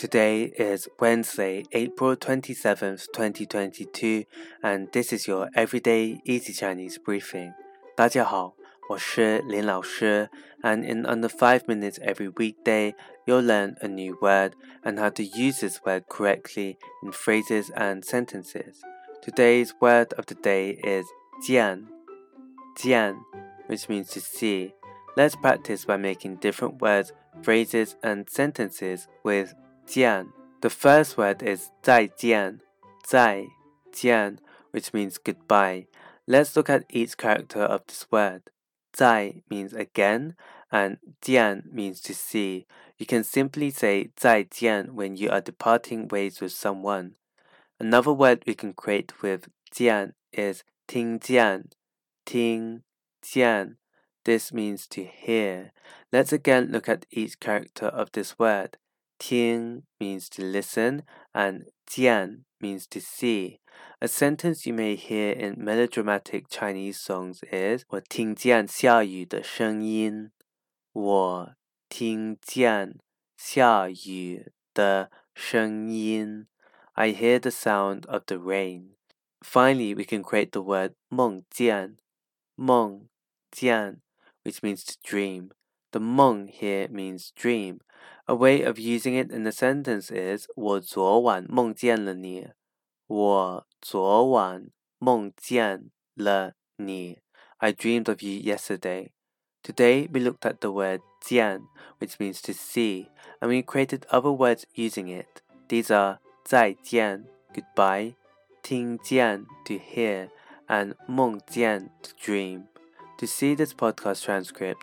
Today is Wednesday, April 27th, 2022, and this is your everyday easy Chinese briefing. 大家好，我是林老师, and in under 5 minutes every weekday, you'll learn a new word and how to use this word correctly in phrases and sentences. Today's word of the day is jian, jian, which means to see. Let's practice by making different words, phrases, and sentences with jian. The first word is zai jian, zai jian, which means goodbye. Let's look at each character of this word. Zai means again, and jian means to see. You can simply say zai jian when you are departing ways with someone. Another word we can create with jian is ting jian, ting jian. This means to hear. Let's again look at each character of this word. 听 means to listen and 见 means to see. A sentence you may hear in melodramatic Chinese songs is 我听见下雨的声音。我听见下雨的声音。I hear the sound of the rain. Finally, we can create the word 梦见,梦见, which means to dream. The 梦 here means dream. A way of using it in a sentence is 我昨晚梦见了你。我昨晚梦见了你。I dreamed of you yesterday. Today we looked at the word 见, which means to see, and we created other words using it. These are 再见 goodbye, 听见 to hear, and 梦见 to dream. To see this podcast transcript,